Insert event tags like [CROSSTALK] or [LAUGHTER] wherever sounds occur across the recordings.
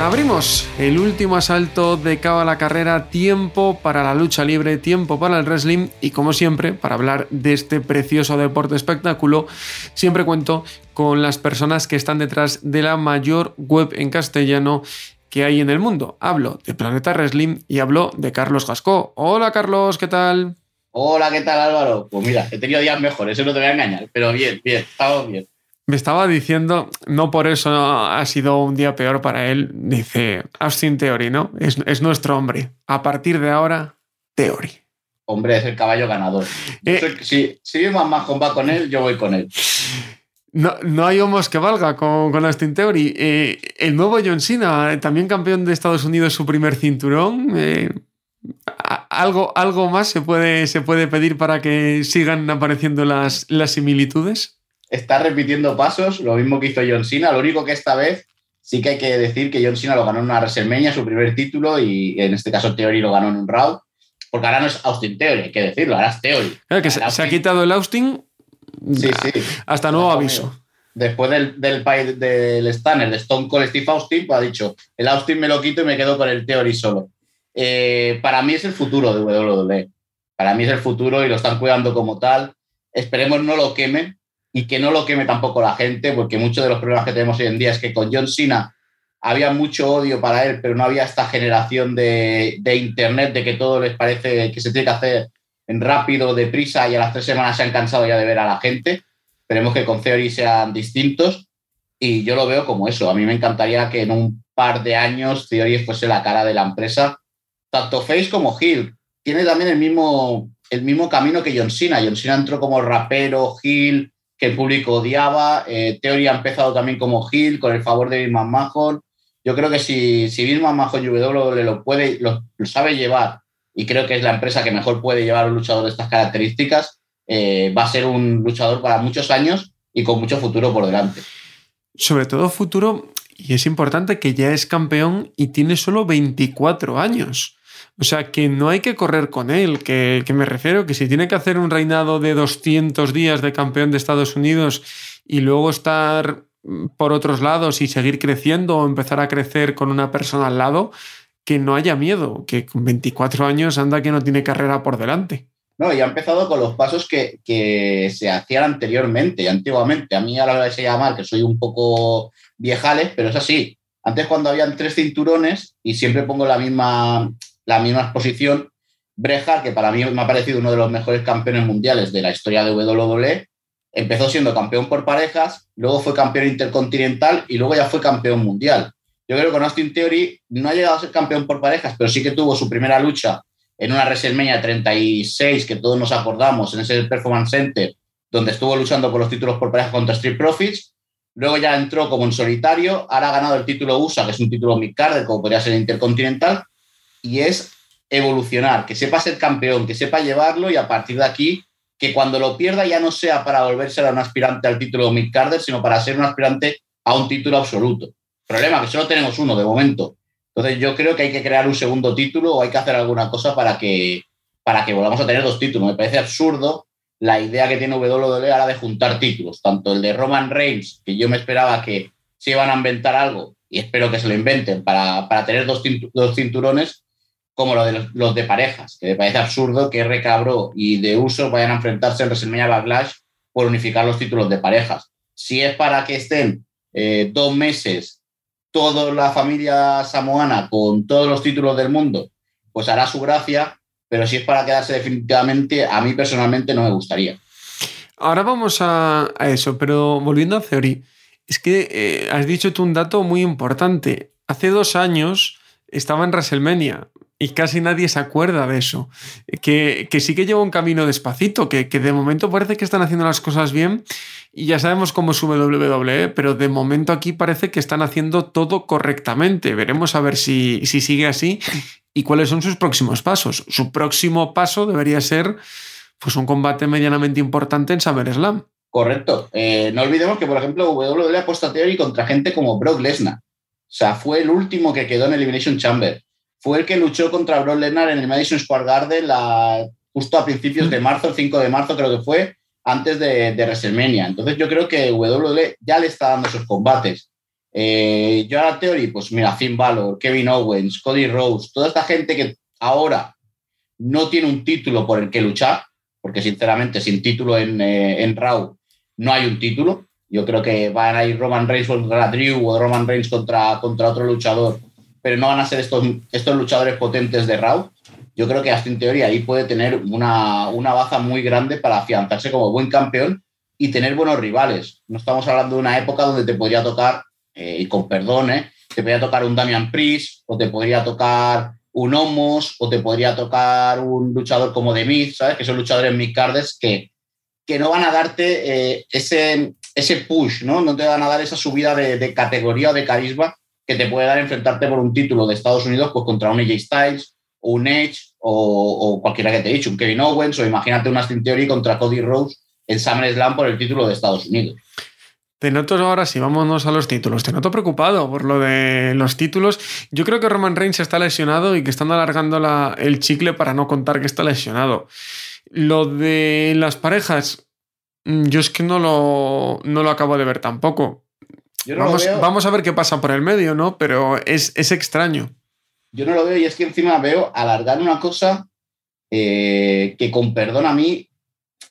Abrimos el último asalto de Cabo a la Carrera, tiempo para la lucha libre, tiempo para el wrestling y como siempre, para hablar de este precioso deporte espectáculo, siempre cuento con las personas que están detrás de la mayor web en castellano que hay en el mundo. Hablo de Planeta Wrestling y hablo de Carlos Gascó. Hola Carlos, ¿qué tal? Hola, ¿qué tal Álvaro? Pues mira, he tenido días mejores, eso no te voy a engañar, pero bien, bien, estamos bien. Me estaba diciendo, no por eso ha sido un día peor para él, dice Austin Theory, ¿no? Es, nuestro hombre. A partir de ahora, Theory. Hombre, es el caballo ganador. Eh, si, si más más va con él, yo voy con él. No, no hay homos que valga con, con Austin Theory. Eh, el nuevo John Cena, también campeón de Estados Unidos, su primer cinturón. Eh, ¿algo, ¿Algo más se puede, se puede pedir para que sigan apareciendo las, las similitudes? Está repitiendo pasos, lo mismo que hizo John Cena, lo único que esta vez sí que hay que decir que John Cena lo ganó en una WrestleMania, su primer título, y en este caso Theory lo ganó en un round, porque ahora no es Austin Theory, hay que decirlo, ahora es Theory. que se, ha quitado el Austin sí, sí. hasta nuevo aviso. Después del, del, del Stanner, de Stone Cold Steve Austin, pues ha dicho, el Austin me lo quito y me quedo con el Theory solo. Eh, para mí es el futuro de WWE. Para mí es el futuro y lo están cuidando como tal. Esperemos no lo quemen, y que no lo queme tampoco la gente, porque muchos de los problemas que tenemos hoy en día es que con John Cena había mucho odio para él, pero no había esta generación de, Internet, de que todo les parece que se tiene que hacer en rápido, deprisa, y a las tres semanas se han cansado ya de ver a la gente. Esperemos que con Theory sean distintos y yo lo veo como eso. A mí me encantaría que en un par de años Theory fuese la cara de la empresa, tanto Face como Hill. Tiene también el mismo, el mismo camino que John Cena. John Cena entró como rapero, Hill, que el público odiaba. Eh, ha empezado también como Hill, con el favor de Vince McMahon. Yo creo que si, si Vince McMahon y WWE lo, puede, lo, sabe llevar, y creo que es la empresa que mejor puede llevar a un luchador de estas características, eh, va a ser un luchador para muchos años y con mucho futuro por delante. Sobre todo futuro, y es importante que ya es campeón y tiene solo 24 años. O sea, que no hay que correr con él, que, me refiero que si tiene que hacer un reinado de 200 días de campeón de Estados Unidos y luego estar mm, por otros lados y seguir creciendo o empezar a crecer con una persona al lado, que no haya miedo, que con 24 años anda que no tiene carrera por delante. No, y ha empezado con los pasos que, que se hacían anteriormente, antiguamente. A mí a la hora de llamar, que soy un poco viejales, pero es así. Antes cuando habían tres cinturones, y siempre pongo la misma, la misma exposición. Breja, que para mí me ha parecido uno de los mejores campeones mundiales de la historia de WWE, empezó siendo campeón por parejas, luego fue campeón intercontinental y luego ya fue campeón mundial. Yo creo que con Austin Theory no ha llegado a ser campeón por parejas, pero sí que tuvo su primera lucha en una WrestleMania 36, que todos nos acordamos, en ese Performance Center, donde estuvo luchando por los títulos por parejas contra Street Profits. Luego ya entró como en solitario, ahora ha ganado el título USA, que es un título mid-card, como podría ser Intercontinental, y es evolucionar, que sepa ser campeón, que sepa llevarlo y a partir de aquí, que cuando lo pierda ya no sea para volverse a un aspirante al título Mick Carter, sino para ser un aspirante a un título absoluto. Problema, que solo tenemos uno de momento. Entonces yo creo que hay que crear un segundo título o hay que hacer alguna cosa para que, para que volvamos a tener dos títulos. Me parece absurdo la idea que tiene WWE ahora de juntar títulos, tanto el de Roman Reigns, que yo me esperaba que se iban a inventar algo y espero que se lo inventen para, para tener dos, dos cinturones, como lo de los, de parejas, que me parece absurdo que Recabro y de Uso vayan a enfrentarse en WrestleMania Backlash por unificar los títulos de parejas. Si es para que estén eh, dos meses toda la familia samoana con todos los títulos del mundo, pues hará su gracia, pero si es para quedarse definitivamente, a mí personalmente no me gustaría. Ahora vamos a, eso, pero volviendo a Theory, es que eh, has dicho tú un dato muy importante. Hace dos años estaba en WrestleMania. Y casi nadie se acuerda de eso. Que, sí que lleva un camino despacito, que, de momento parece que están haciendo las cosas bien y ya sabemos cómo es WWE, pero de momento aquí parece que están haciendo todo correctamente. Veremos a ver si, si sigue así y cuáles son sus próximos pasos. Su próximo paso debería ser pues, un combate medianamente importante en SummerSlam. Correcto. Eh, no olvidemos que, por ejemplo, WWE ha puesto a Theory contra gente como Brock Lesnar. O sea, fue el último que quedó en Elimination Chamber. Fue el que luchó contra Brock Lesnar en el Madison Square Garden justo a principios de marzo, el 5 de marzo creo que fue, antes de, WrestleMania. Entonces yo creo que WWE ya le está dando esos combates. Eh, yo a la Theory, pues mira, Finn Balor, Kevin Owens, Cody Rhodes, toda esta gente que ahora no tiene un título por el que luchar, porque sinceramente sin título en, eh, en Raw no hay un título. Yo creo que van a ir Roman Reigns contra Drew o Roman Reigns contra, contra otro luchador, pero no van a ser estos, estos luchadores potentes de Raw. Yo creo que hasta en teoría ahí puede tener una, una baza muy grande para afianzarse como buen campeón y tener buenos rivales. No estamos hablando de una época donde te podría tocar, eh, y con perdón, eh, te podría tocar un Damian Priest o te podría tocar un Homos o te podría tocar un luchador como The Miz, ¿sabes? Que son luchadores mid-carders que, que no van a darte eh, ese, ese push, ¿no? No te van a dar esa subida de, categoría o de carisma que te puede dar enfrentarte por un título de Estados Unidos pues, contra un AJ Styles o un Edge o, cualquiera que te he dicho, un Kevin Owens o imagínate un Austin Theory contra Cody Rose en SummerSlam por el título de Estados Unidos. Te noto ahora, si vámonos a los títulos, te noto preocupado por lo de los títulos. Yo creo que Roman Reigns está lesionado y que están alargando el chicle para no contar que está lesionado. Lo de las parejas, mm, yo es que no lo, no lo acabo de ver tampoco. Vamos, a ver qué pasa por el medio, ¿no? Pero es, extraño. Yo no lo veo y es que encima veo alargar una cosa eh, que con perdón a mí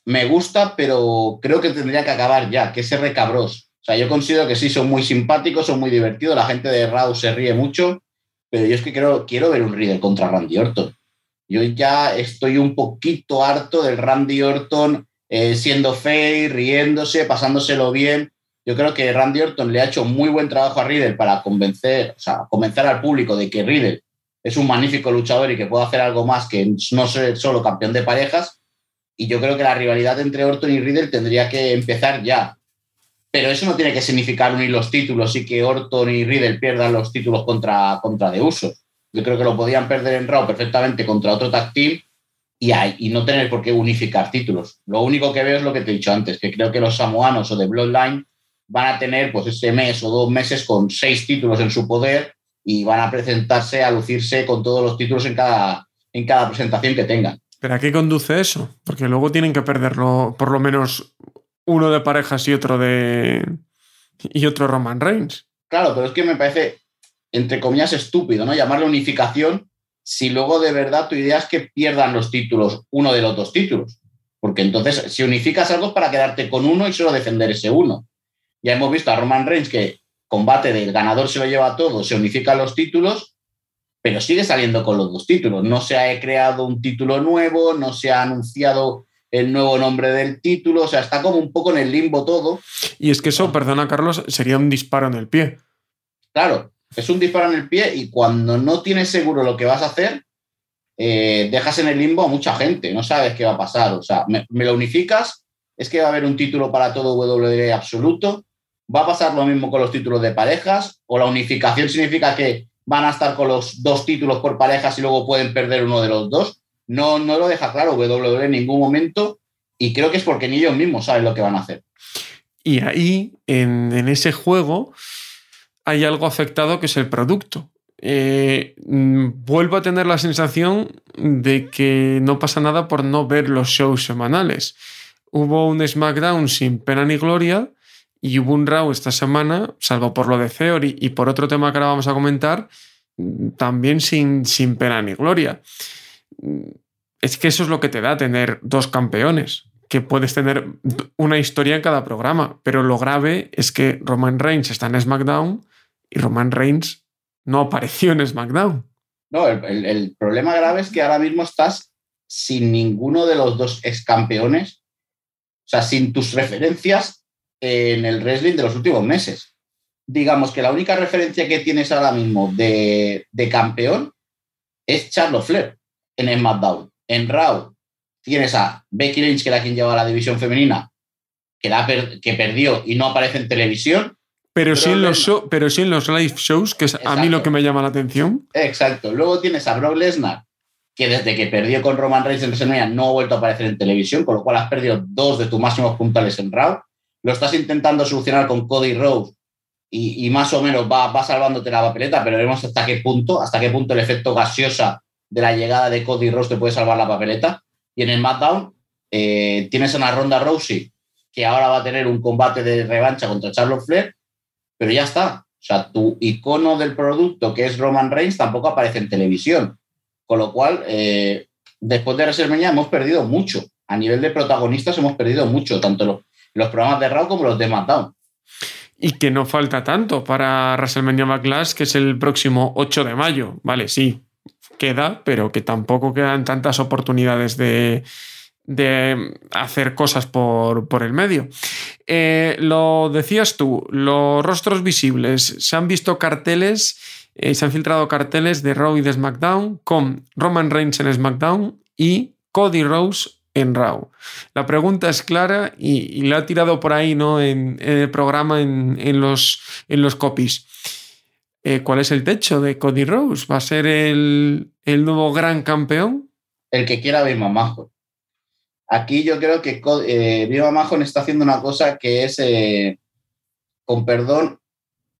me gusta, pero creo que tendría que acabar ya, que es ese recabros. O sea, yo considero que sí, son muy simpáticos, son muy divertidos, la gente de Raw se ríe mucho, pero yo es que quiero, quiero ver un Riddle contra Randy Orton. Yo ya estoy un poquito harto del Randy Orton eh, siendo fey, riéndose, pasándoselo bien. Yo creo que Randy Orton le ha hecho muy buen trabajo a Riddle para convencer, o sea, convencer al público de que Riddle es un magnífico luchador y que puede hacer algo más que no ser solo campeón de parejas. Y yo creo que la rivalidad entre Orton y Riddle tendría que empezar ya. Pero eso no tiene que significar unir los títulos y que Orton y Riddle pierdan los títulos contra, contra De Uso. Yo creo que lo podían perder en Raw perfectamente contra otro tag y, y no tener por qué unificar títulos. Lo único que veo es lo que te he dicho antes, que creo que los samoanos o de Bloodline van a tener pues ese mes o dos meses con seis títulos en su poder y van a presentarse a lucirse con todos los títulos en cada, en cada presentación que tengan. ¿Pero a qué conduce eso? Porque luego tienen que perderlo por lo menos uno de parejas y otro de. y otro Roman Reigns. Claro, pero es que me parece, entre comillas, estúpido, ¿no? Llamarle unificación si luego de verdad tu idea es que pierdan los títulos, uno de los dos títulos. Porque entonces, si unificas algo es para quedarte con uno y solo defender ese uno. Ya hemos visto a Roman Reigns que combate del ganador se lo lleva todo, se unifican los títulos pero sigue saliendo con los dos títulos. No se ha creado un título nuevo, no se ha anunciado el nuevo nombre del título, o sea, está como un poco en el limbo todo. Y es que eso, perdona Carlos, sería un disparo en el pie. Claro, es un disparo en el pie y cuando no tienes seguro lo que vas a hacer, eh, dejas en el limbo a mucha gente, no sabes qué va a pasar. O sea, me, me, lo unificas, es que va a haber un título para todo WWE absoluto, va a pasar lo mismo con los títulos de parejas, o la unificación significa que van a estar con los dos títulos por parejas y luego pueden perder uno de los dos. No, no lo deja claro WWE en ningún momento y creo que es porque ni ellos mismos saben lo que van a hacer. Y ahí, en, ese juego, hay algo afectado que es el producto. Eh, mm, vuelvo a tener la sensación de que no pasa nada por no ver los shows semanales. Hubo un SmackDown sin pena ni gloria y hubo un Raw esta semana, salvo por lo de Theory y por otro tema que ahora vamos a comentar, también sin, sin pena ni gloria. Es que eso es lo que te da tener dos campeones, que puedes tener una historia en cada programa, pero lo grave es que Roman Reigns está en SmackDown y Roman Reigns no apareció en SmackDown. No, el, el problema grave es que ahora mismo estás sin ninguno de los dos ex campeones, o sea, sin tus referencias en el wrestling de los últimos meses. Digamos que la única referencia que tienes ahora mismo de, campeón es Charlotte Flair en SmackDown. En Raw tienes a Becky Lynch, que era quien lleva la división femenina, que, la que perdió y no aparece en televisión. Pero sí, en los pero sí en los live shows, que es a mí lo que me llama la atención. Exacto. Luego tienes a Brock Lesnar, que desde que perdió con Roman Reigns en WrestleMania no ha vuelto a aparecer en televisión, con lo cual has perdido dos de tus máximos puntuales en Raw. Lo estás intentando solucionar con Cody Rhodes y, más o menos va, salvándote la papeleta, pero veremos hasta qué punto, hasta qué punto el efecto gaseosa de la llegada de Cody Rhodes te puede salvar la papeleta. Y en el SmackDown eh, tienes una Ronda Rousey que ahora va a tener un combate de revancha contra Charlotte Flair, pero ya está. O sea, tu icono del producto, que es Roman Reigns, tampoco aparece en televisión. Con lo cual, eh, después de WrestleMania hemos perdido mucho. A nivel de protagonistas hemos perdido mucho, tanto los, los programas de Raw como los de SmackDown. Y que no falta tanto para WrestleMania Backlash, que es el próximo 8 de mayo. Vale, sí, queda, pero que tampoco quedan tantas oportunidades de, de hacer cosas por, el medio. Eh, lo decías tú, los rostros visibles. Se han visto carteles, eh, se han filtrado carteles de Raw y de SmackDown con Roman Reigns en SmackDown y Cody Rose en Raw. La pregunta es clara y, la ha tirado por ahí ¿no? en, el programa, en, los, en los copies. Eh, ¿Cuál es el techo de Cody Rose? ¿Va a ser el, nuevo gran campeón? El que quiera ver Majo. Aquí yo creo que eh, Viva está haciendo una cosa que es, eh, con perdón,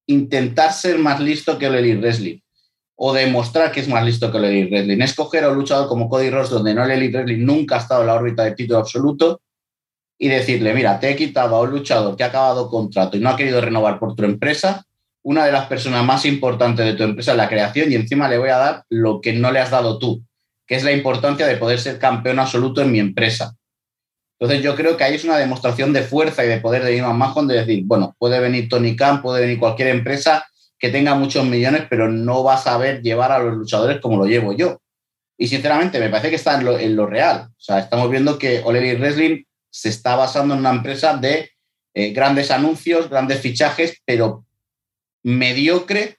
intentar ser más listo que el Wrestling o demostrar que es más listo que el Elite Wrestling. Escoger a un luchador como Cody Ross, donde no el Elite Wrestling nunca ha estado en la órbita del título absoluto, y decirle, mira, te he quitado a un luchador que ha acabado contrato y no ha querido renovar por tu empresa, una de las personas más importantes de tu empresa en la creación, y encima le voy a dar lo que no le has dado tú, que es la importancia de poder ser campeón absoluto en mi empresa. Entonces yo creo que ahí es una demostración de fuerza y de poder de Iman Mahon de decir, bueno, puede venir Tony Khan, puede venir cualquier empresa que tenga muchos millones, pero no va a saber llevar a los luchadores como lo llevo yo. Y sinceramente me parece que está en lo, real. O sea, estamos viendo que All Wrestling se está basando en una empresa de eh, grandes anuncios, grandes fichajes, pero mediocre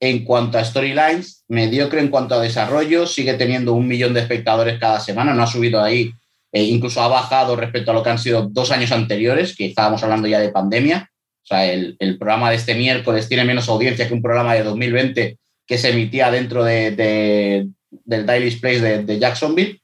en cuanto a storylines, mediocre en cuanto a desarrollo, sigue teniendo un millón de espectadores cada semana, no ha subido ahí, e incluso ha bajado respecto a lo que han sido dos años anteriores, que estábamos hablando ya de pandemia. Sea, el, programa de este miércoles tiene menos audiencia que un programa de 2020 que se emitía dentro de, del Daily Place de, Jacksonville.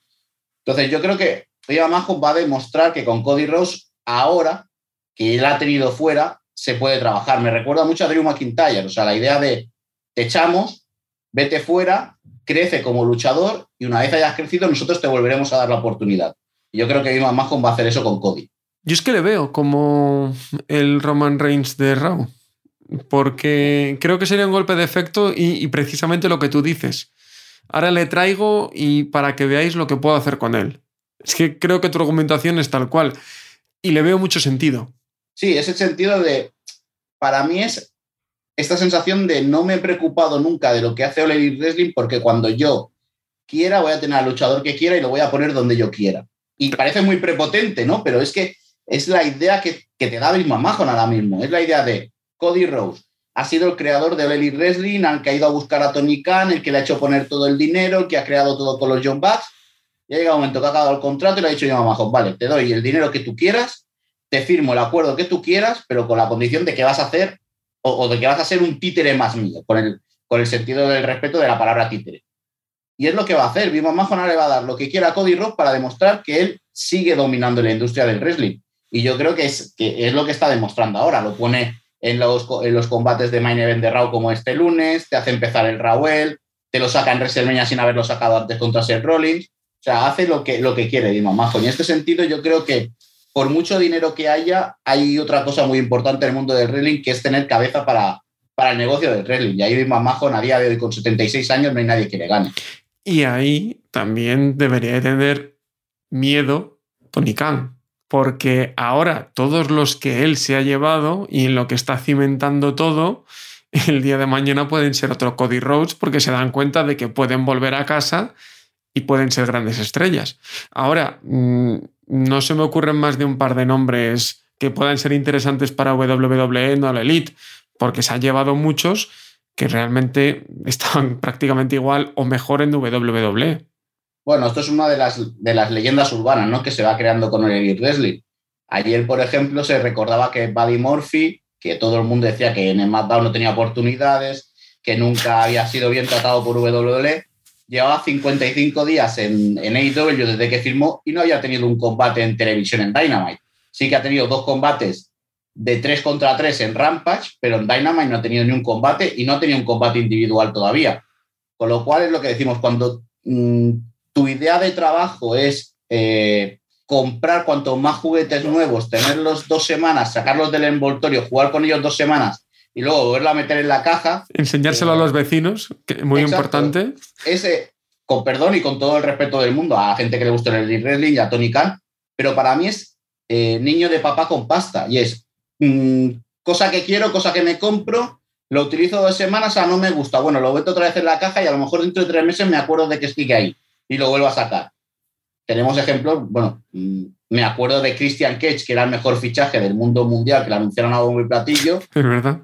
Entonces, yo creo que Eva Majo va a demostrar que con Cody Rose, ahora que él ha tenido fuera, se puede trabajar. Me recuerda mucho a Drew McIntyre, o sea, la idea de te echamos, vete fuera, crece como luchador y una vez hayas crecido, nosotros te volveremos a dar la oportunidad. Y yo creo que Iman Mahon va a hacer eso con Cody. Yo es que le veo como el Roman Reigns de Raw, porque creo que sería un golpe de efecto y, precisamente lo que tú dices. Ahora le traigo y para que veáis lo que puedo hacer con él. Es que creo que tu argumentación es tal cual y le veo mucho sentido. Sí, ese sentido de, para mí es esta sensación de no me he preocupado nunca de lo que hace Ole Wrestling porque cuando yo quiera voy a tener al luchador que quiera y lo voy a poner donde yo quiera. Y parece muy prepotente, ¿no? Pero es que es la idea que, te da Bill McMahon ahora mismo. Es la idea de Cody Rose. Ha sido el creador de Ole Wrestling, al que ha ido a buscar a Tony Khan, el que le ha hecho poner todo el dinero, el que ha creado todo con los John Bucks. Y ha llegado un momento que ha acabado el contrato y le ha dicho Bill McMahon, vale, te doy el dinero que tú quieras, te firmo el acuerdo que tú quieras, pero con la condición de que vas a hacer o, de que vas a ser un títere más mío, con el, con el sentido del respeto de la palabra títere. Y es lo que va a hacer. Vivo Mahon le va a dar lo que quiera a Cody Rock para demostrar que él sigue dominando la industria del wrestling. Y yo creo que es, que es lo que está demostrando ahora. Lo pone en los, en los combates de Main Event de Raw como este lunes, te hace empezar el Rawell, te lo saca en WrestleMania sin haberlo sacado antes contra Seth Rollins. O sea, hace lo que, lo que quiere Dima Mahon. Y en este sentido yo creo que por mucho dinero que haya, hay otra cosa muy importante en el mundo del wrestling, que es tener cabeza para, para el negocio del wrestling. Y ahí más majo, a día de hoy, con 76 años, no hay nadie que le gane. Y ahí también debería tener miedo Tony Khan, porque ahora todos los que él se ha llevado y en lo que está cimentando todo, [LAUGHS] el día de mañana pueden ser otro Cody Rhodes porque se dan cuenta de que pueden volver a casa y pueden ser grandes estrellas. Ahora, mm, no se me ocurren más de un par de nombres que puedan ser interesantes para WWE, no la Elite, porque se han llevado muchos que realmente [LAUGHS] estaban prácticamente igual o mejor en WWE. Bueno, esto es una de las, de las leyendas urbanas ¿no? que se va creando con el Elite Wrestling. Ayer, por ejemplo, se recordaba que Buddy Murphy, que todo el mundo decía que en el SmackDown no tenía oportunidades, que nunca había sido bien tratado por WWE, llevaba 55 días en, en AEW desde que firmó y no había tenido un combate en televisión en Dynamite. Sí que ha tenido dos combates de 3 contra 3 en Rampage, pero en Dynamite no ha tenido ni un combate y no ha tenido un combate individual todavía. Con lo cual es lo que decimos, cuando mm, tu idea de trabajo es eh, comprar cuanto más juguetes nuevos, tenerlos dos semanas, sacarlos del envoltorio, jugar con ellos dos semanas y luego volverlo a meter en la caja. Enseñárselo a los vecinos, que muy importante. Ese, con perdón y con todo el respeto del mundo, a gente que le gusta el wrestling y a Tony Khan, pero para mí es eh, niño de papá con pasta y es mm, cosa que quiero, cosa que me compro, lo utilizo dos semanas, a no me gusta, bueno, lo meto otra vez en la caja y a lo mejor dentro de tres meses me acuerdo de que sigue ahí y lo vuelvo a sacar. Tenemos ejemplos, bueno, mm, me acuerdo de Christian Cage, que era el mejor fichaje del mundo mundial, que lo anunciaron a bombo y platillo. [LAUGHS] Es verdad.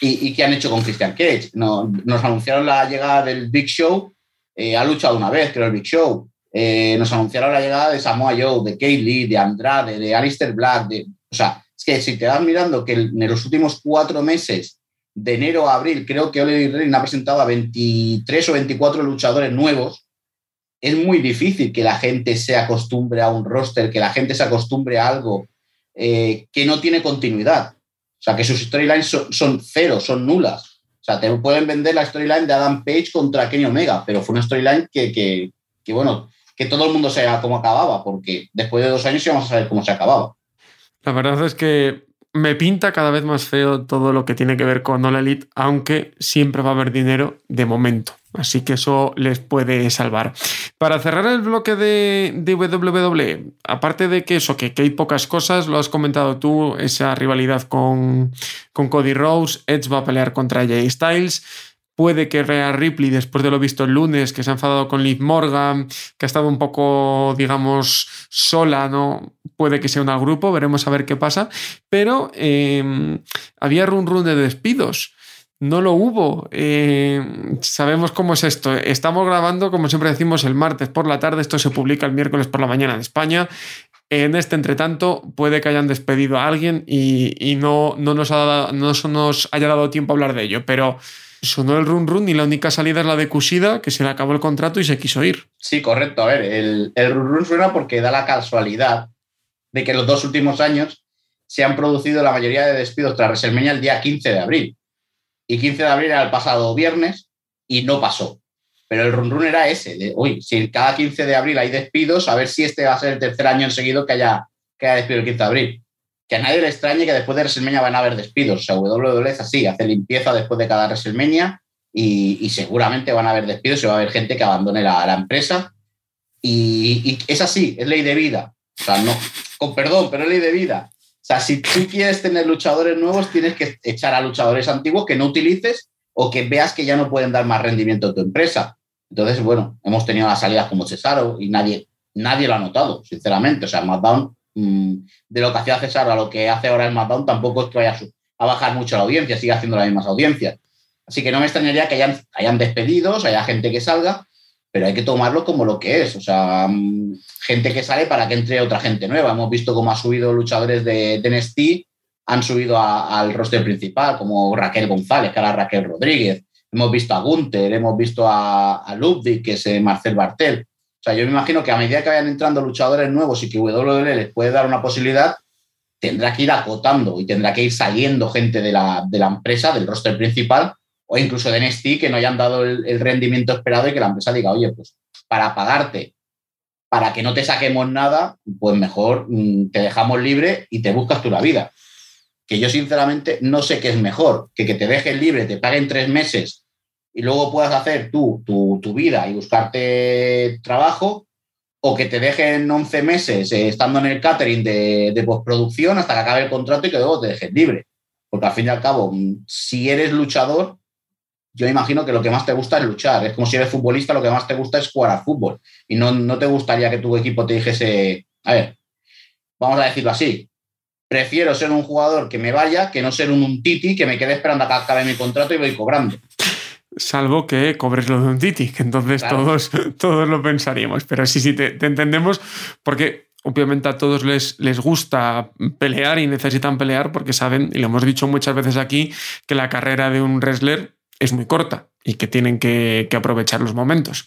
¿Y, qué han hecho con Christian Cage? No, nos anunciaron la llegada del Big Show, eh, ha luchado una vez, creo, el Big Show. Eh, nos anunciaron la llegada de Samoa Joe, de Kate Lee, de Andrade, de Alistair Black. De, o sea, es que si te vas mirando que en los últimos cuatro meses, de enero a abril, creo que Oliver Reign ha presentado a 23 o 24 luchadores nuevos es muy difícil que la gente se acostumbre a un roster, que la gente se acostumbre a algo eh, que no tiene continuidad. O sea, que sus storylines son, cero, son nulas. O sea, te pueden vender la storyline de Adam Page contra Kenny Omega, pero fue una storyline que, bueno, que todo el mundo sepa cómo acababa, porque después de dos años íbamos a saber cómo se acababa. La verdad es que me pinta cada vez más feo todo lo que tiene que ver con All Elite, aunque siempre va a haber dinero de momento. Así que eso les puede salvar. Para cerrar el bloque de, de WWE, aparte de que eso, que, hay pocas cosas, lo has comentado tú, esa rivalidad con, con Cody Rose, Edge va a pelear contra Jay Styles. Puede que Rhea Ripley, después de lo visto el lunes, que se ha enfadado con Liv Morgan, que ha estado un poco, digamos, sola, ¿no? Puede que sea un grupo, veremos a ver qué pasa. Pero eh, había run run de despidos no lo hubo. Eh, sabemos cómo es esto. Estamos grabando, como siempre decimos, el martes por la tarde. Esto se publica el miércoles por la mañana en España. En este, entretanto, puede que hayan despedido a alguien y, no, no, nos ha no nos haya dado tiempo a hablar de ello. Pero sonó el run run y la única salida es la de Kushida, que se le acabó el contrato y se quiso ir. Sí, correcto. A ver, el, el run run suena porque da la casualidad de que los dos últimos años se han producido la mayoría de despidos tras WrestleMania el día 15 de abril y 15 de abril era el pasado viernes y no pasó. Pero el run run era ese, de, uy, si cada 15 de abril hay despidos, a ver si este va a ser el tercer año en seguido que haya, que haya despido el 15 de abril. Que a nadie le extrañe que después de WrestleMania van a haber despidos. O sea, WWE es así, hace limpieza después de cada WrestleMania y, seguramente van a haber despidos y va a haber gente que abandone la, la empresa. Y, y, es así, es ley de vida. O sea, no, con perdón, pero es ley de vida. Sea, si tú quieres tener luchadores nuevos, tienes que echar a luchadores antiguos que no utilices o que veas que ya no pueden dar más rendimiento a tu empresa. Entonces, bueno, hemos tenido las salidas como Cesaro y nadie, nadie lo ha notado, sinceramente. O sea, SmackDown, mm, de lo que hacía Cesaro a lo que hace ahora el SmackDown, tampoco es que vaya a bajar mucho la audiencia, sigue haciendo las mismas audiencias. Así que no me extrañaría que hayan, hayan despedidos, haya gente que salga, pero hay que tomarlo como lo que es. O sea, mm, gente que sale para que entre otra gente nueva. Hemos visto cómo ha subido luchadores de, de han subido al roster principal, como Raquel González, que era Raquel Rodríguez. Hemos visto a Gunther, hemos visto a, a Ludwig, que es eh, Marcel Bartel. O sea, yo me imagino que a medida que vayan entrando luchadores nuevos y que WWE les puede dar una posibilidad, tendrá que ir acotando y tendrá que ir saliendo gente de la, de la empresa, del roster principal, o incluso de NXT que no hayan dado el, rendimiento esperado y que la empresa diga, oye, pues para pagarte, para que no te saquemos nada, pues mejor mm, te dejamos libre y te buscas tú la vida. Que yo sinceramente no sé qué es mejor, que que te dejes libre, te paguen tres meses y luego puedas hacer tú tu, vida y buscarte trabajo, o que te dejen 11 meses eh, estando en el catering de, de postproducción hasta que acabe el contrato y que luego te dejes libre. Porque al fin y al cabo, mm, si eres luchador, yo imagino que lo que más te gusta es luchar. Es como si eres futbolista, lo que más te gusta es jugar al fútbol. Y no, no te gustaría que tu equipo te dijese, a ver, vamos a decirlo así, prefiero ser un jugador que me vaya que no ser un, titi que me quede esperando a que acabe mi contrato y voy cobrando. Salvo que cobres lo de un Titi, que entonces todos, [LAUGHS] todos lo pensaríamos. Pero sí, sí, te, entendemos porque obviamente a todos les, les gusta pelear y necesitan pelear porque saben, y lo hemos dicho muchas veces aquí, que la carrera de un wrestler es muy corta y que tienen que, aprovechar los momentos.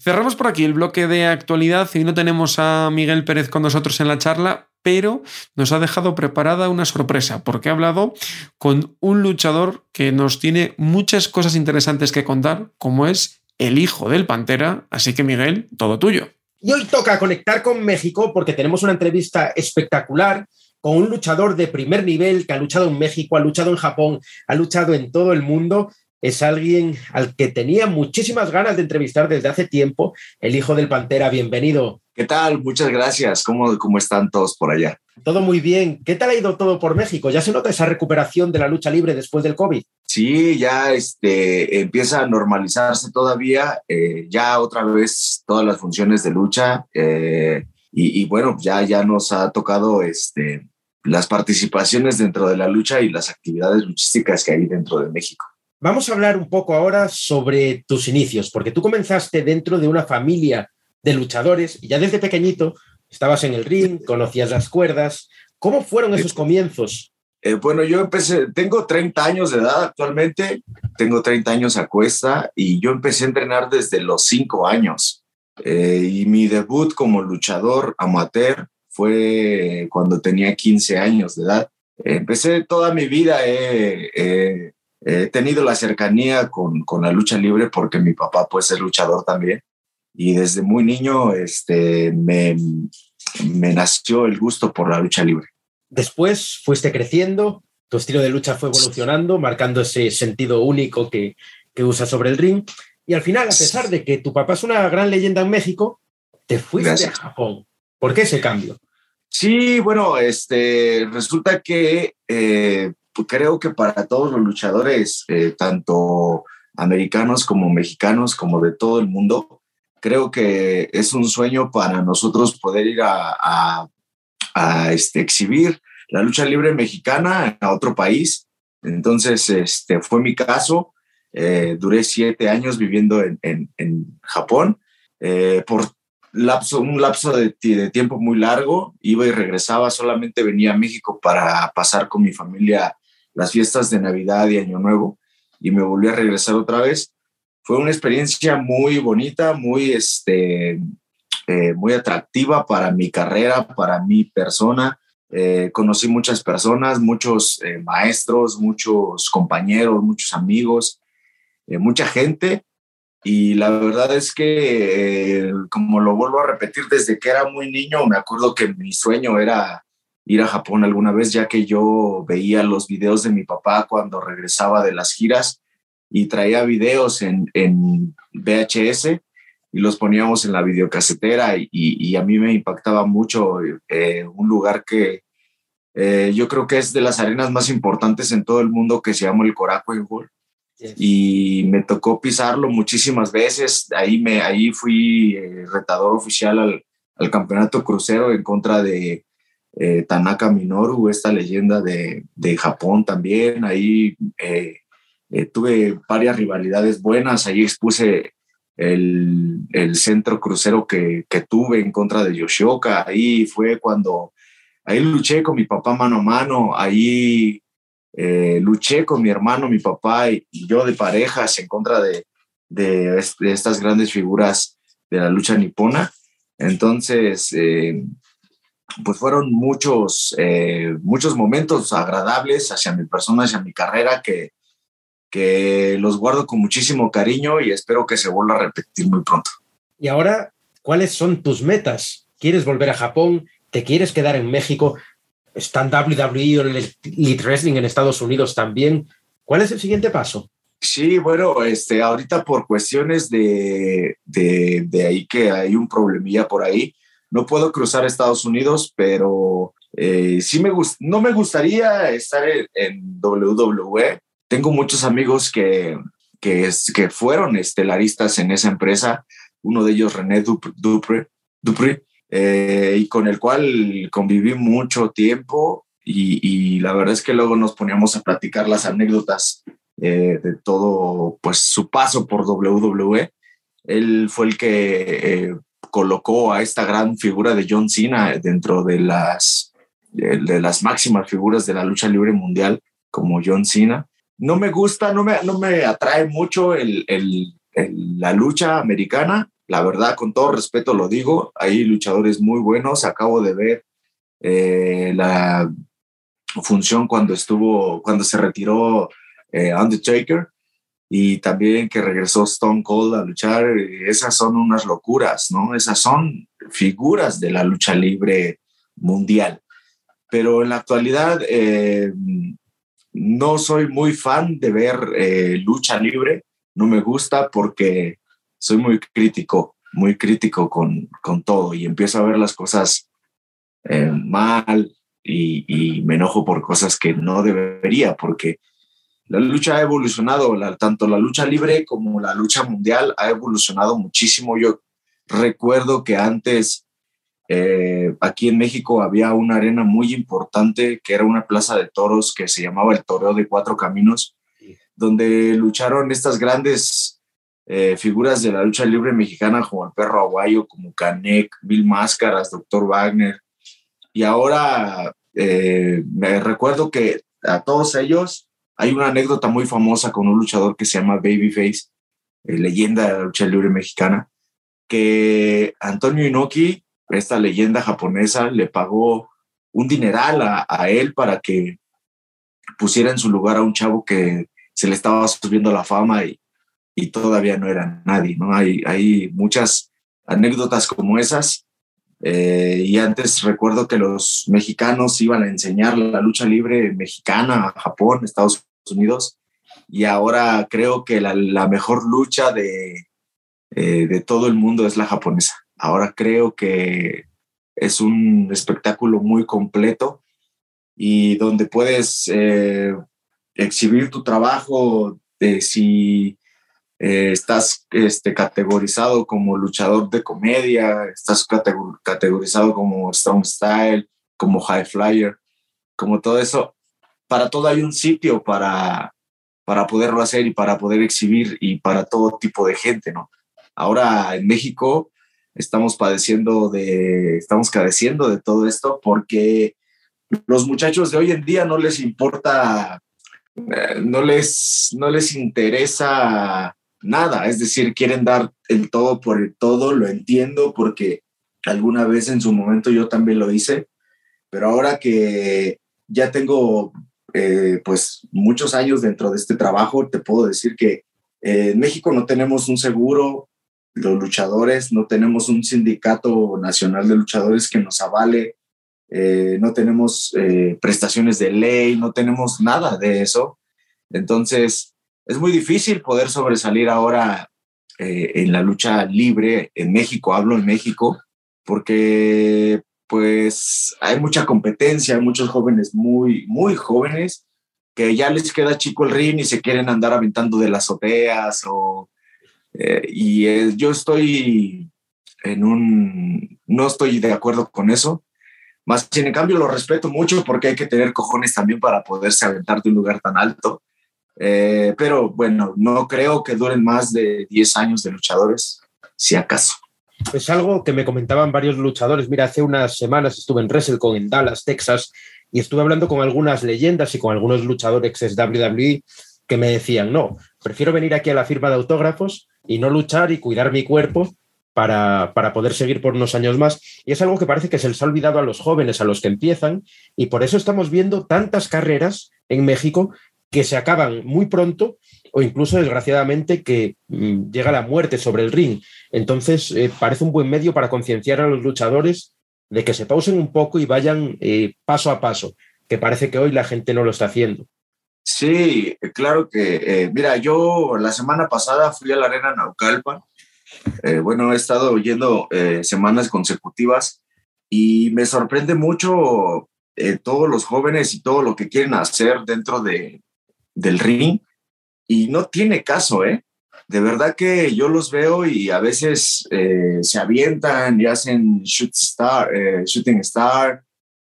Cerramos por aquí el bloque de actualidad. Hoy no tenemos a Miguel Pérez con nosotros en la charla, pero nos ha dejado preparada una sorpresa porque ha hablado con un luchador que nos tiene muchas cosas interesantes que contar, como es el hijo del Pantera. Así que Miguel, todo tuyo. Y hoy toca conectar con México porque tenemos una entrevista espectacular con un luchador de primer nivel que ha luchado en México, ha luchado en Japón, ha luchado en todo el mundo es alguien al que tenía muchísimas ganas de entrevistar desde hace tiempo, el hijo del Pantera. Bienvenido. ¿Qué tal? Muchas gracias. ¿Cómo, ¿Cómo están todos por allá? Todo muy bien. ¿Qué tal ha ido todo por México? ¿Ya se nota esa recuperación de la lucha libre después del COVID? Sí, ya este, empieza a normalizarse todavía. Eh, ya otra vez todas las funciones de lucha. Eh, y, y, bueno, ya, ya nos ha tocado este, las participaciones dentro de la lucha y las actividades luchísticas que hay dentro de México. Vamos a hablar un poco ahora sobre tus inicios, porque tú comenzaste dentro de una familia de luchadores y ya desde pequeñito estabas en el ring, conocías las cuerdas. ¿Cómo fueron esos comienzos? Eh, bueno, yo empecé, tengo 30 años de edad actualmente, tengo 30 años a cuesta y yo empecé a entrenar desde los 5 años. Eh, y mi debut como luchador amateur fue cuando tenía 15 años de edad. empecé toda mi vida, eh, he tenido la cercanía con, con, la lucha libre porque mi papá pues es luchador también y desde muy niño este, me, me nació el gusto por la lucha libre. Después fuiste creciendo, tu estilo de lucha fue evolucionando, marcando ese sentido único que, que usas sobre el ring y al final, a pesar de que tu papá es una gran leyenda en México, te fuiste a Japón. ¿Por qué ese cambio? Sí, bueno, este, resulta que eh, creo que para todos los luchadores, eh, tanto americanos como mexicanos, como de todo el mundo, creo que es un sueño para nosotros poder ir a, este, exhibir la lucha libre mexicana a otro país. Entonces, este, fue mi caso. Eh, duré siete años viviendo en, Japón. Eh, por lapso, un lapso de, de, tiempo muy largo, iba y regresaba, solamente venía a México para pasar con mi familia las fiestas de Navidad y Año Nuevo y me volví a regresar otra vez. Fue una experiencia muy bonita, muy, este, eh, muy atractiva para mi carrera, para mi persona. Eh, conocí muchas personas, muchos eh, maestros, muchos compañeros, muchos amigos, mucha gente. Y la verdad es que, como lo vuelvo a repetir, desde que era muy niño, me acuerdo que mi sueño era ir a Japón alguna vez, ya que yo veía los videos de mi papá cuando regresaba de las giras y traía videos en, en VHS y los poníamos en la videocasetera y, y a mí me impactaba mucho eh, un lugar que eh, yo creo que es de las arenas más importantes en todo el mundo que se llama el Korakuen Hall. Y me tocó pisarlo muchísimas veces. Ahí, me, ahí fui eh, retador oficial al, al campeonato crucero en contra de, eh, Tanaka Minoru, esta leyenda de, de Japón también. Ahí eh, eh, tuve varias rivalidades buenas, ahí expuse el, el centro crucero que, que, tuve en contra de Yoshioka. Ahí fue cuando, ahí luché con mi papá mano a mano, ahí luché con mi hermano, mi papá y, yo de parejas en contra de, de, de, estas grandes figuras de la lucha nipona. Entonces, pues fueron muchos, eh, muchos momentos agradables hacia mi persona, hacia mi carrera, que, que los guardo con muchísimo cariño y espero que se vuelva a repetir muy pronto. Y ahora, ¿cuáles son tus metas? ¿Quieres volver a Japón? ¿Te quieres quedar en México? ¿Están WWE o Elite Wrestling en Estados Unidos también? ¿Cuál es el siguiente paso? Sí, bueno, este, ahorita por cuestiones de, de, de ahí que hay un problemilla por ahí, no puedo cruzar Estados Unidos, pero eh, sí me no me gustaría estar en, WWE. Tengo muchos amigos que, que, fueron estelaristas en esa empresa, uno de ellos René Dupre, Dupre, eh, y con el cual conviví mucho tiempo y, y, la verdad es que luego nos poníamos a platicar las anécdotas eh, de todo pues su paso por WWE. Él fue el que eh, colocó a esta gran figura de John Cena dentro de las, de, las máximas figuras de la lucha libre mundial como John Cena. No me gusta, no me, no me atrae mucho el, el, la lucha americana. La verdad, con todo respeto lo digo, hay luchadores muy buenos. Acabo de ver eh, la función cuando estuvo, cuando se retiró eh, Undertaker y también que regresó Stone Cold a luchar. Esas son unas locuras, ¿no? Esas son figuras de la lucha libre mundial. Pero en la actualidad eh, no soy muy fan de ver lucha libre. No me gusta porque soy muy crítico, muy crítico con, con todo y empiezo a ver las cosas eh, mal y, me enojo por cosas que no debería, porque la lucha ha evolucionado, tanto la lucha libre como la lucha mundial ha evolucionado muchísimo. Yo recuerdo que antes eh, aquí en México había una arena muy importante que era una plaza de toros que se llamaba el Toreo de Cuatro Caminos, donde lucharon estas grandes eh, figuras de la lucha libre mexicana como el perro aguayo, como Canek, Mil Máscaras, Doctor Wagner, y ahora eh, me recuerdo que a todos ellos hay una anécdota muy famosa con un luchador que se llama Babyface, eh, leyenda de la lucha libre mexicana, que Antonio Inoki, esta leyenda japonesa, le pagó un dineral a, él para que pusiera en su lugar a un chavo que se le estaba subiendo la fama y, todavía no era nadie, ¿no? Hay, hay muchas anécdotas como esas eh, y antes recuerdo que los mexicanos iban a enseñar la lucha libre mexicana a Japón, Estados Unidos, y ahora creo que la, mejor lucha de, eh, de todo el mundo es la japonesa. Ahora creo que es un espectáculo muy completo y donde puedes eh, exhibir tu trabajo de si eh, estás este, categorizado como luchador de comedia, estás categorizado como strong style, como high flyer, como todo eso. Para todo hay un sitio para, para poderlo hacer y para poder exhibir y para todo tipo de gente, ¿no? Ahora en México estamos padeciendo de, estamos cadeciendo de todo esto porque los muchachos de hoy en día no les importa, eh, no les, no les interesa nada, es decir, quieren dar el todo por el todo, lo entiendo porque alguna vez en su momento yo también lo hice, pero ahora que ya tengo eh, pues muchos años dentro de este trabajo, te puedo decir que eh, en México no tenemos un seguro, los luchadores, no tenemos un sindicato nacional de luchadores que nos avale, eh, no tenemos prestaciones de ley, no tenemos nada de eso. Entonces, es muy difícil poder sobresalir ahora en la lucha libre en México, hablo en México, porque pues hay mucha competencia, hay muchos jóvenes muy, muy jóvenes que ya les queda chico el ring y se quieren andar aventando de las azoteas o, eh, y yo estoy en un, no estoy de acuerdo con eso, más sin en cambio lo respeto mucho porque hay que tener cojones también para poderse aventar de un lugar tan alto eh, pero bueno, no creo que duren más de 10 años de luchadores, si acaso. Es algo que me comentaban varios luchadores. Mira, hace unas semanas estuve en WrestleCon en Dallas, Texas, y estuve hablando con algunas leyendas y con algunos luchadores ex WWE que me decían, no, prefiero venir aquí a la firma de autógrafos y no luchar y cuidar mi cuerpo para, para, poder seguir por unos años más. Y es algo que parece que se les ha olvidado a los jóvenes, a los que empiezan, y por eso estamos viendo tantas carreras en México que se acaban muy pronto o incluso desgraciadamente que mm, llega la muerte sobre el ring. Entonces eh, parece un buen medio para concienciar a los luchadores de que se pausen un poco y vayan eh, paso a paso, que parece que hoy la gente no lo está haciendo. Sí, claro que, eh, mira, yo la semana pasada fui a la arena Naucalpan. bueno, he estado yendo semanas consecutivas y me sorprende mucho todos los jóvenes y todo lo que quieren hacer dentro de, del ring y no tiene caso, ¿eh? De verdad que yo los veo y a veces eh, se avientan y hacen shoot star, eh, shooting star,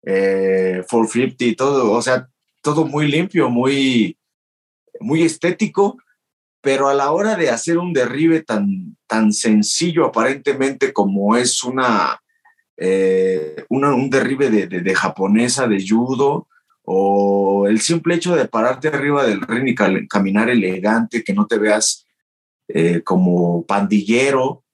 eh, 450, todo, o sea, todo muy limpio, muy, muy estético, pero a la hora de hacer un derribe tan, tan sencillo aparentemente como es una, eh, un derribe de, de, japonesa, de judo, o el simple hecho de pararte arriba del ring y caminar elegante, que no te veas eh, como pandillero,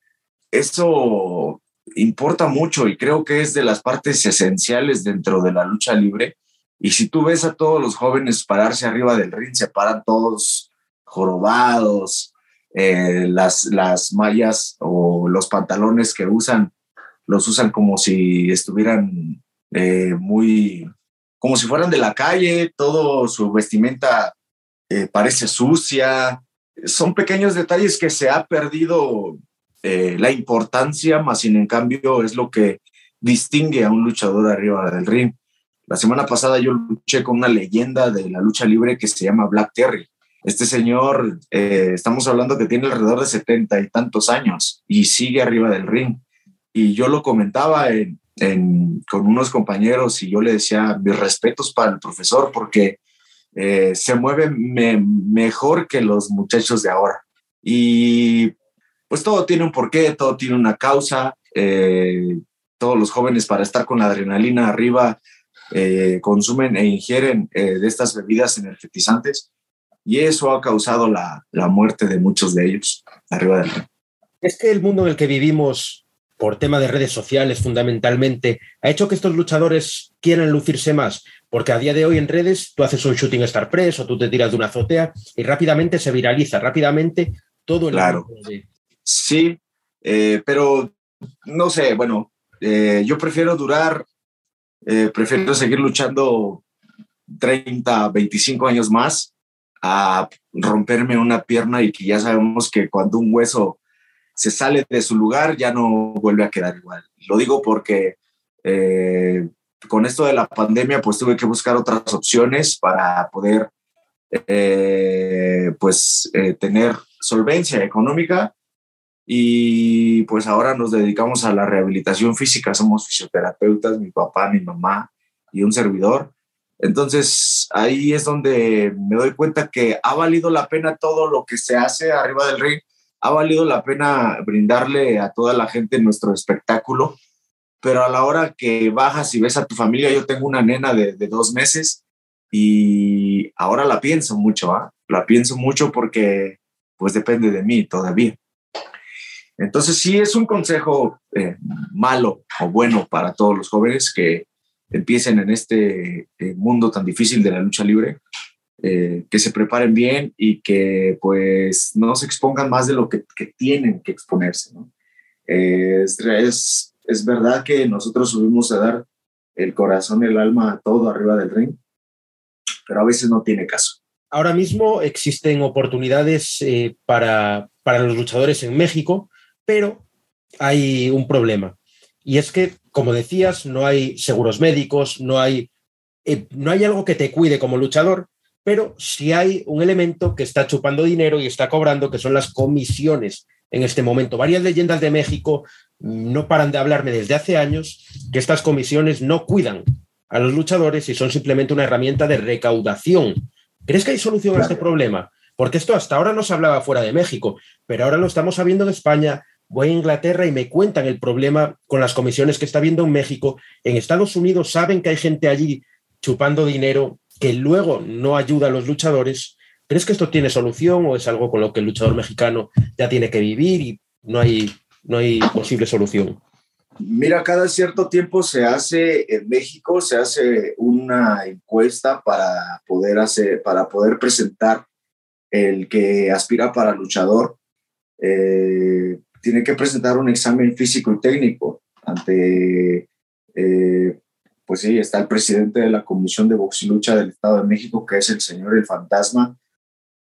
eso importa mucho y creo que es de las partes esenciales dentro de la lucha libre. Y si tú ves a todos los jóvenes pararse arriba del ring, se paran todos jorobados, eh, las, las mallas o los pantalones que usan, los usan como si estuvieran eh, muy, como si fueran de la calle, todo su vestimenta parece sucia, son pequeños detalles que se ha perdido eh, la importancia, más sin en cambio es lo que distingue a un luchador arriba del ring. La semana pasada yo luché con una leyenda de la lucha libre que se llama Black Terry. Este señor, eh, estamos hablando que tiene alrededor de setenta y tantos años y sigue arriba del ring. Y yo lo comentaba con unos compañeros y yo le decía mis respetos para el profesor porque eh, se mueve mejor que los muchachos de ahora. Y pues todo tiene un porqué, todo tiene una causa. Eh, todos los jóvenes para estar con la adrenalina arriba eh, consumen e ingieren de estas bebidas energetizantes y eso ha causado la, la muerte de muchos de ellos arriba del Es que el mundo en el que vivimos por tema de redes sociales fundamentalmente, ha hecho que estos luchadores quieran lucirse más, porque a día de hoy en redes tú haces un shooting star press o tú te tiras de una azotea y rápidamente se viraliza, rápidamente todo el... Claro. Sí, eh, pero no sé, bueno, eh, yo prefiero durar, eh, prefiero seguir luchando 30, 25 años más a romperme una pierna y que ya sabemos que cuando un hueso se sale de su lugar, ya no vuelve a quedar igual. Lo digo porque eh, con esto de la pandemia, pues tuve que buscar otras opciones para poder, eh, pues, eh, tener solvencia económica y pues ahora nos dedicamos a la rehabilitación física, somos fisioterapeutas, mi papá, mi mamá y un servidor. Entonces ahí es donde me doy cuenta que ha valido la pena todo lo que se hace arriba del ring ha valido la pena brindarle a toda la gente nuestro espectáculo, pero a la hora que bajas y ves a tu familia, yo tengo una nena de, dos meses y ahora la pienso mucho, ¿ah? la pienso mucho porque pues depende de mí todavía. Entonces sí es un consejo eh, malo o bueno para todos los jóvenes que empiecen en este eh, mundo tan difícil de la lucha libre, eh, que se preparen bien y que pues no se expongan más de lo que, tienen que exponerse. es, es, verdad que nosotros subimos a dar el corazón, el alma, todo arriba del ring, pero a veces no tiene caso. Ahora mismo existen oportunidades eh, para, para los luchadores en México, pero hay un problema. Y es que, como decías, no hay seguros médicos, no hay, eh, no hay algo que te cuide como luchador pero si hay un elemento que está chupando dinero y está cobrando, que son las comisiones en este momento. Varias leyendas de México no paran de hablarme desde hace años que estas comisiones no cuidan a los luchadores y son simplemente una herramienta de recaudación. ¿Crees que hay solución a este problema? Porque esto hasta ahora no se hablaba fuera de México, pero ahora lo estamos sabiendo en España. Voy a Inglaterra y me cuentan el problema con las comisiones que está viendo en México. En Estados Unidos saben que hay gente allí chupando dinero que luego no ayuda a los luchadores, ¿crees que esto tiene solución o es algo con lo que el luchador mexicano ya tiene que vivir y no hay, no hay posible solución? Mira, cada cierto tiempo se hace en México, se hace una encuesta para poder hacer, para poder presentar el que aspira para luchador. Eh, tiene que presentar un examen físico y técnico ante eh, pues sí, está el presidente de la Comisión de Box y Lucha del Estado de México, que es el señor El Fantasma,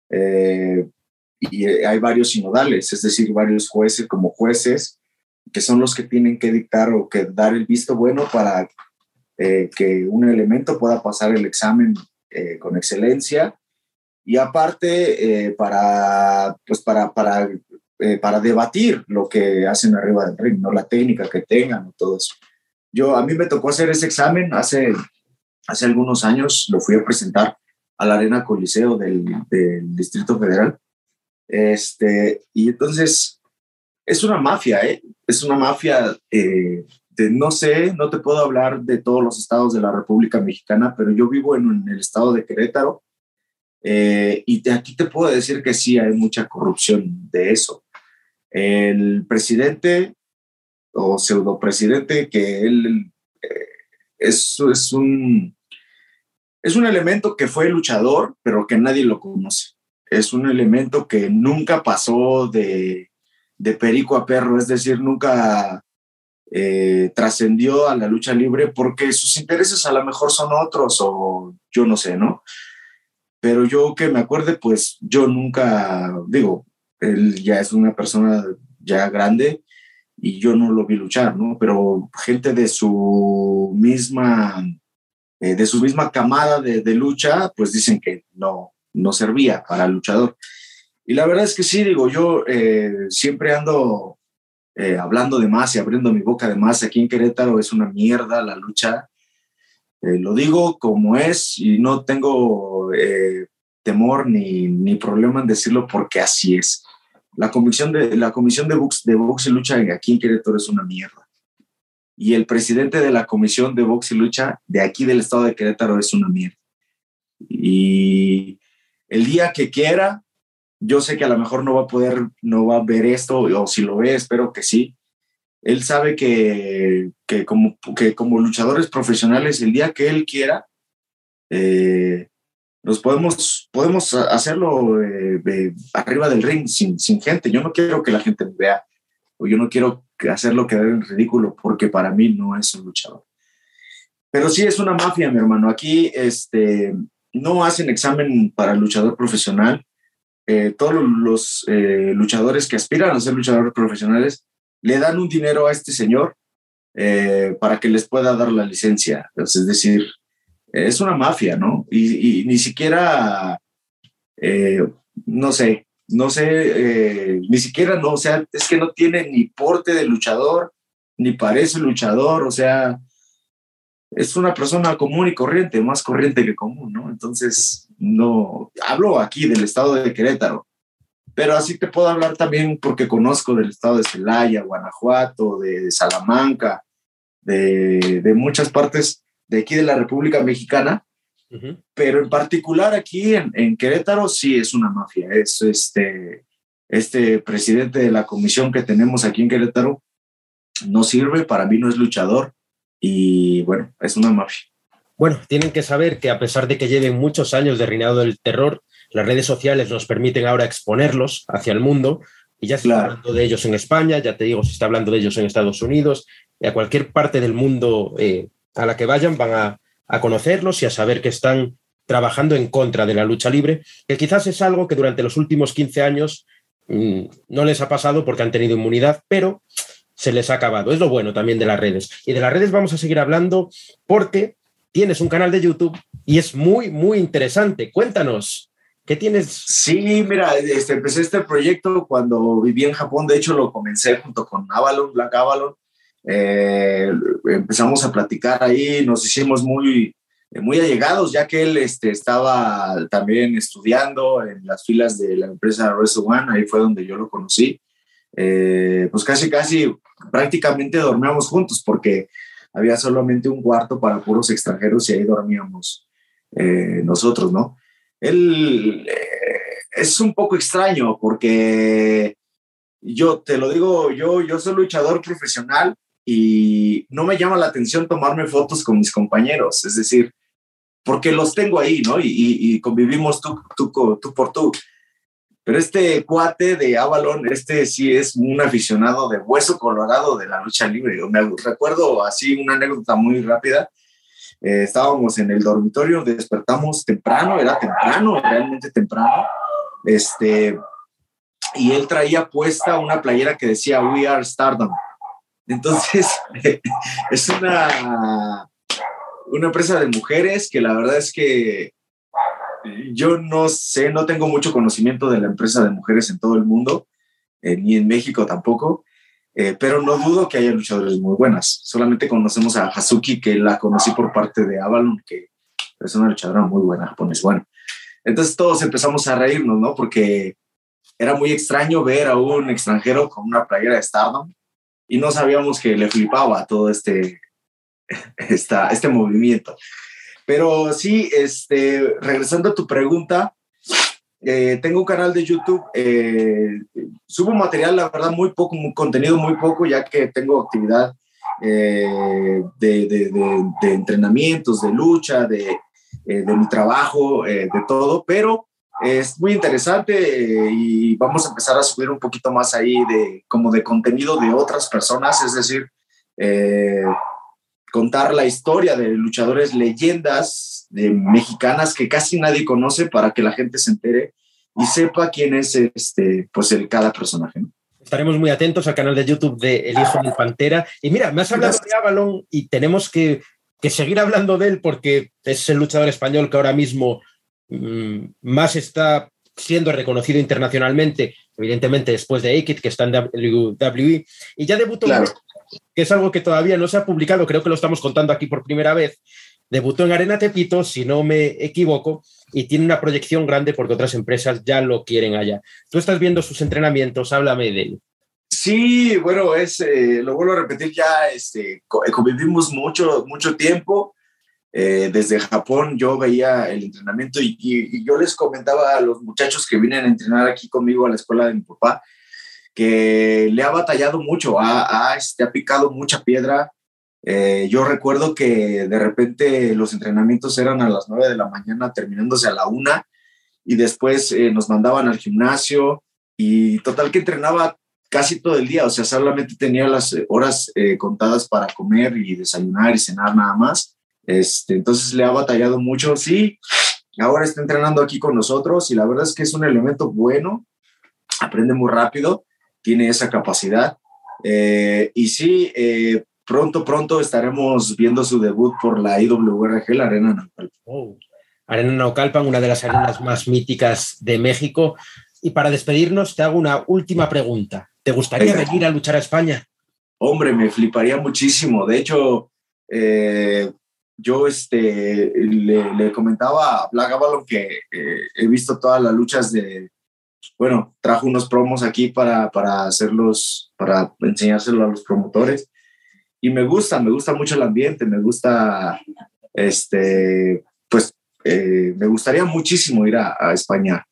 eh, y hay varios sinodales, es decir, varios jueces como jueces, que son los que tienen que dictar o que dar el visto bueno para eh, que un elemento pueda pasar el examen eh, con excelencia. Y aparte, para, pues para, para, para debatir lo que hacen arriba del ring, ¿no? la técnica que tengan, todo eso. Yo, a mí me tocó hacer ese examen hace, hace algunos años, lo fui a presentar a la Arena Coliseo del, Distrito Federal. Este, y entonces es una mafia, ¿eh? Es una mafia eh, de, no sé, no te puedo hablar de todos los estados de la República Mexicana, pero yo vivo en, el estado de Querétaro eh, y de aquí te puedo decir que sí hay mucha corrupción de eso. El presidente o pseudo presidente que él eh, es, es, un, es un elemento que fue luchador, pero que nadie lo conoce. Es un elemento que nunca pasó de, de perico a perro, es decir, nunca eh, trascendió a la lucha libre porque sus intereses a lo mejor son otros o yo no sé, ¿no? Pero yo que me acuerde, pues yo nunca, digo, él ya es una persona ya grande y yo no lo vi luchar, ¿no? Pero gente de su misma, eh, de su misma camada de, de, lucha, pues dicen que no, no servía para el luchador. Y la verdad es que sí, digo, yo eh, siempre ando eh, hablando de más y abriendo mi boca de más. Aquí en Querétaro es una mierda la lucha. lo digo como es y no tengo temor ni, ni problema en decirlo porque así es la comisión de, la comisión de box, de box y lucha aquí en Querétaro es una mierda. Y el presidente de la comisión de box y lucha de aquí del estado de Querétaro es una mierda. Y el día que quiera, yo sé que a lo mejor no va a poder, no va a ver esto, o si lo ve, espero que sí. Él sabe que, que como, que como luchadores profesionales, el día que él quiera, eh, nos podemos, podemos hacerlo eh, arriba del ring sin, sin, gente. Yo no quiero que la gente me vea o yo no quiero hacerlo quedar en ridículo porque para mí no es un luchador. Pero sí es una mafia, mi hermano. Aquí este, no hacen examen para luchador profesional. Eh, todos los eh, luchadores que aspiran a ser luchadores profesionales le dan un dinero a este señor para que les pueda dar la licencia. es decir, es una mafia, ¿no? Y, ni siquiera, eh, no sé, no sé, eh, ni siquiera, no, o sea, es que no tiene ni porte de luchador, ni parece luchador, o sea, es una persona común y corriente, más corriente que común, ¿no? Entonces, no, hablo aquí del estado de Querétaro, pero así te puedo hablar también porque conozco del estado de Celaya, Guanajuato, de, Salamanca, de, de muchas partes de aquí de la República Mexicana, pero en particular aquí en, Querétaro sí es una mafia. Es este, este presidente de la comisión que tenemos aquí en Querétaro no sirve, para mí no es luchador y bueno, es una mafia. Bueno, tienen que saber que a pesar de que lleven muchos años de reinado del terror, las redes sociales nos permiten ahora exponerlos hacia el mundo y ya se está hablando de ellos en España, ya te digo, se está hablando de ellos en Estados Unidos y a cualquier parte del mundo eh, a la que vayan van a, conocerlos y a saber que están trabajando en contra de la lucha libre, que quizás es algo que durante los últimos 15 años mm, no les ha pasado porque han tenido inmunidad, pero se les ha acabado. Es lo bueno también de las redes. Y de las redes vamos a seguir hablando porque tienes un canal de YouTube y es muy, muy interesante. Cuéntanos, ¿qué tienes? Sí, mira, este, empecé este proyecto cuando viví en Japón. De hecho, lo comencé junto con Avalon, Black Avalon. Eh, empezamos a platicar ahí, nos hicimos muy, muy allegados, ya que él este, estaba también estudiando en las filas de la empresa Wrestle One, ahí fue donde yo lo conocí. Eh, pues casi, casi, prácticamente dormíamos juntos porque había solamente un cuarto para puros extranjeros y ahí dormíamos eh, nosotros, ¿no? Él es un poco extraño porque yo te lo digo, yo, yo soy luchador profesional, y no me llama la atención tomarme fotos con mis compañeros, es decir, porque los tengo ahí, ¿no? Y, convivimos tú, tú, tú, por tú. Pero este cuate de Avalon, este sí es un aficionado de hueso colorado de la lucha libre. Me recuerdo así una anécdota muy rápida. Eh, estábamos en el dormitorio, despertamos temprano, era temprano, realmente temprano. Este, y él traía puesta una playera que decía We Are Stardom. Entonces, [LAUGHS] es una, una empresa de mujeres que la verdad es que yo no sé, no tengo mucho conocimiento de la empresa de mujeres en todo el mundo, eh, ni en México tampoco, eh, pero no dudo que haya luchadores muy buenas. Solamente conocemos a Hazuki, que la conocí por parte de Avalon, que es una luchadora muy buena japonés. Bueno, Entonces todos empezamos a reírnos, ¿no? Porque era muy extraño ver a un extranjero con una playera de Stardom y no sabíamos que le flipaba todo este, esta, este movimiento. Pero sí, este, regresando a tu pregunta, eh, tengo un canal de YouTube, eh, subo material, la verdad, muy poco, un contenido muy poco, ya que tengo actividad eh, de, de, de, entrenamientos, de lucha, de, de mi trabajo, de todo, pero es muy interesante y vamos a empezar a subir un poquito más ahí de como de contenido de otras personas, es decir, contar la historia de luchadores leyendas de mexicanas que casi nadie conoce para que la gente se entere y sepa quién es este, pues el cada personaje. Estaremos muy atentos al canal de YouTube de El Hijo del Pantera. Y mira, me has hablado de Avalon y tenemos que, que, seguir hablando de él porque es el luchador español que ahora mismo más está siendo reconocido internacionalmente, evidentemente después de Akit, que está en WWE, y ya debutó claro que es algo que todavía no se ha publicado, creo que lo estamos contando aquí por primera vez. Debutó en Arena Tepito, si no me equivoco, y tiene una proyección grande porque otras empresas ya lo quieren allá. Tú estás viendo sus entrenamientos, háblame de él. Sí, bueno, es, eh, lo vuelvo a repetir, ya este, convivimos mucho, mucho tiempo. Eh, desde Japón yo veía el entrenamiento y, y, y, yo les comentaba a los muchachos que vienen a entrenar aquí conmigo a la escuela de mi papá, que le ha batallado mucho, ha, ha, este, ha picado mucha piedra. Eh, yo recuerdo que de repente los entrenamientos eran a las 9 de la mañana, terminándose a la 1, y después eh, nos mandaban al gimnasio, y total que entrenaba casi todo el día, o sea, solamente tenía las horas eh, contadas para comer y desayunar y cenar nada más. Este, entonces le ha batallado mucho, sí, ahora está entrenando aquí con nosotros y la verdad es que es un elemento bueno, aprende muy rápido tiene esa capacidad. Eh, y sí, eh, pronto, pronto estaremos viendo su debut por la IWRG, la Arena Naucalpan. Oh. Arena Naucalpan, una de las arenas más míticas de México. Y para despedirnos, te hago una última pregunta. ¿Te gustaría venir a luchar a España? Hombre, me fliparía muchísimo. De hecho, eh, yo este, le, comentaba a Black Avalon que eh, he visto todas las luchas de, bueno, trajo unos promos aquí para, para hacerlos, para enseñárselo a los promotores. Y me gusta, me gusta mucho el ambiente, me gusta, este, pues, eh, me gustaría muchísimo ir a, a, España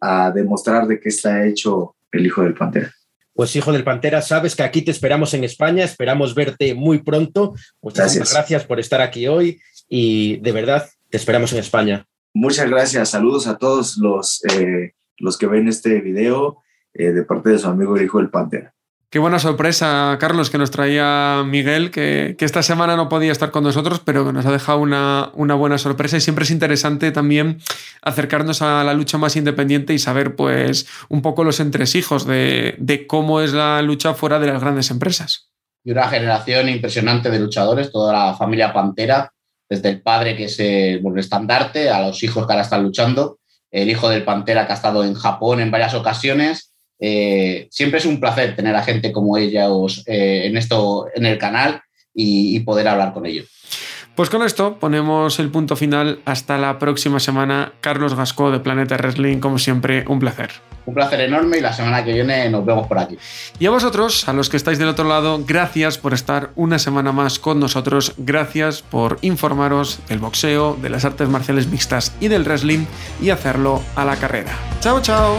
a demostrar de qué está hecho el Hijo del Pantera. Pues Hijo del Pantera, sabes que aquí te esperamos en España, esperamos verte muy pronto. Muchas gracias, gracias por estar aquí hoy y de verdad te esperamos en España. Muchas gracias, saludos a todos los... Eh, los que ven este video eh, de parte de su amigo el hijo del Pantera. Qué buena sorpresa, Carlos, que nos traía Miguel, que, esta semana no podía estar con nosotros, pero que nos ha dejado una, una, buena sorpresa. Y siempre es interesante también acercarnos a la lucha más independiente y saber, pues, un poco los entresijos de, de cómo es la lucha fuera de las grandes empresas. Y una generación impresionante de luchadores, toda la familia Pantera, desde el padre que es el estandarte, a los hijos que ahora están luchando el hijo del Pantera que ha estado en Japón en varias ocasiones. Eh, siempre es un placer tener a gente como ellos eh, en esto en el canal y, y poder hablar con ellos. Pues con esto ponemos el punto final. Hasta la próxima semana. Carlos Gasco de Planeta Wrestling, como siempre, un placer. Un placer enorme y la semana que viene nos vemos por aquí. Y a vosotros, a los que estáis del otro lado, gracias por estar una semana más con nosotros. Gracias por informaros del boxeo, de las artes marciales mixtas y del wrestling y hacerlo a la carrera. Chao, chao.